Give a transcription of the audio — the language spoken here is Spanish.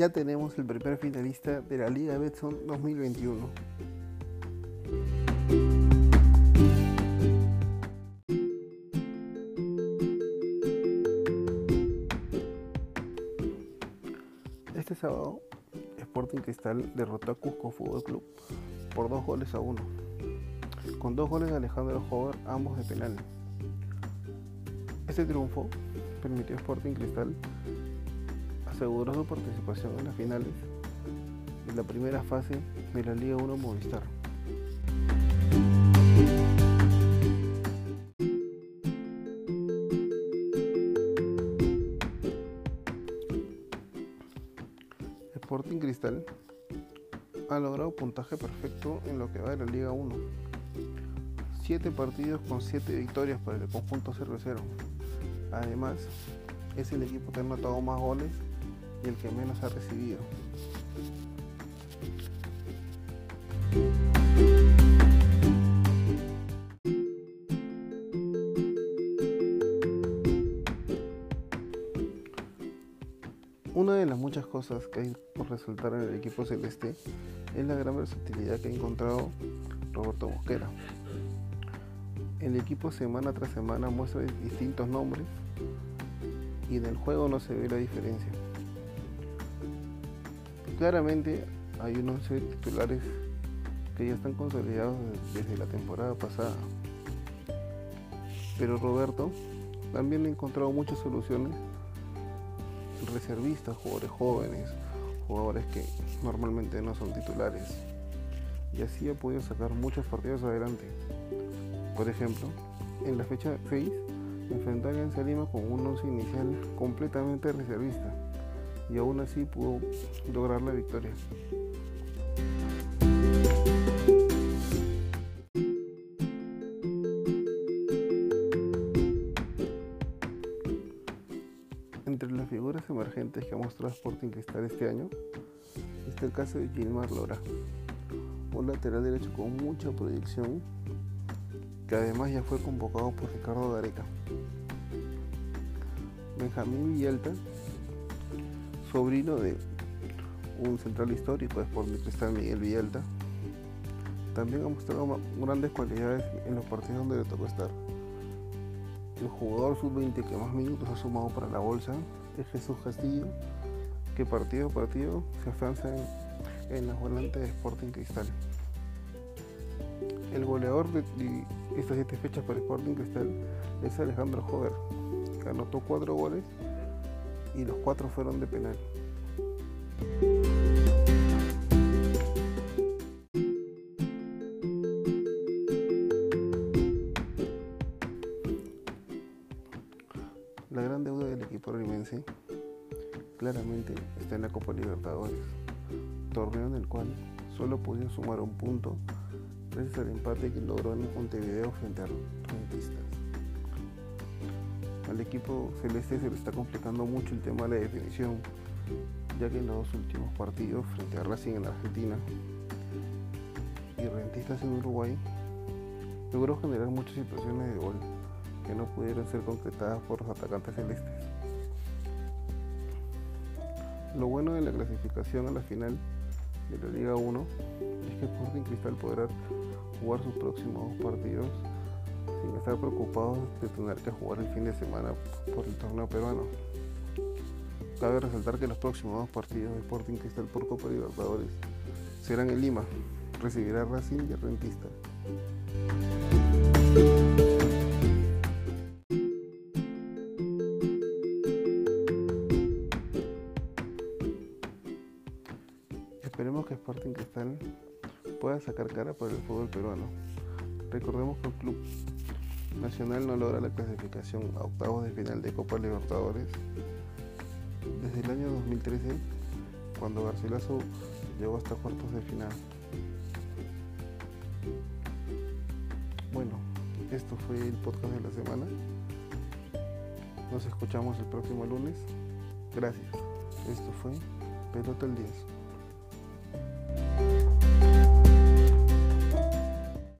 ya tenemos el primer finalista de la Liga Betson 2021. Este sábado, Sporting Cristal derrotó a Cusco Fútbol Club por dos goles a uno, con dos goles de Alejandro Jover, ambos de penal. Este triunfo permitió a Sporting Cristal aseguró su participación en las finales de la primera fase de la Liga 1 Movistar. Sporting Cristal ha logrado puntaje perfecto en lo que va de la Liga 1. 7 partidos con 7 victorias para el conjunto cervecero. Además, es el equipo que ha anotado más goles y el que menos ha recibido. Una de las muchas cosas que hay por resaltar en el equipo celeste es la gran versatilidad que ha encontrado Roberto Mosquera. El equipo semana tras semana muestra distintos nombres y en el juego no se ve la diferencia. Claramente hay unos titulares que ya están consolidados desde la temporada pasada. Pero Roberto también ha encontrado muchas soluciones reservistas, jugadores jóvenes, jugadores que normalmente no son titulares. Y así ha podido sacar muchos partidos adelante. Por ejemplo, en la fecha 6 enfrentó a Alianza Lima con un once inicial completamente reservista y aún así pudo lograr la victoria. Entre las figuras emergentes que ha mostrado Sporting Cristal este año está el caso de Gilmar Lora, un lateral derecho con mucha proyección que además ya fue convocado por Ricardo Gareca. Benjamín Villalta sobrino de un central histórico de Sporting Cristal Miguel Villalta. También ha mostrado grandes cualidades en los partidos donde le tocó estar. El jugador sub-20 que más minutos ha sumado para la bolsa es Jesús Castillo, que partido a partido se afianza en, la volante de Sporting Cristal. El goleador de, estas siete fechas para Sporting Cristal es Alejandro Jover, que anotó cuatro goles y los cuatro fueron de penal. La gran deuda del equipo rimense claramente está en la Copa Libertadores, torneo en el cual solo pudo sumar un punto gracias al empate que logró en Montevideo frente a los rentistas. Al equipo celeste se le está complicando mucho el tema de la definición, ya que en los dos últimos partidos frente a Racing en Argentina y Rentistas en Uruguay logró generar muchas situaciones de gol que no pudieron ser concretadas por los atacantes celestes. Lo bueno de la clasificación a la final de la Liga 1 es que Sporting Cristal podrá jugar sus próximos partidos sin estar preocupados de tener que jugar el fin de semana por el torneo peruano. Cabe resaltar que los próximos dos partidos de Sporting Cristal por Copa Libertadores serán en Lima, recibirá Racing y Rentista. Esperemos que Sporting Cristal pueda sacar cara por el fútbol peruano. Recordemos que el club Nacional no logra la clasificación a octavos de final de Copa Libertadores desde el año 2013, cuando Garcilaso llegó hasta cuartos de final. Bueno, esto fue el podcast de la semana. Nos escuchamos el próximo lunes. Gracias. Esto fue Pelota el 10.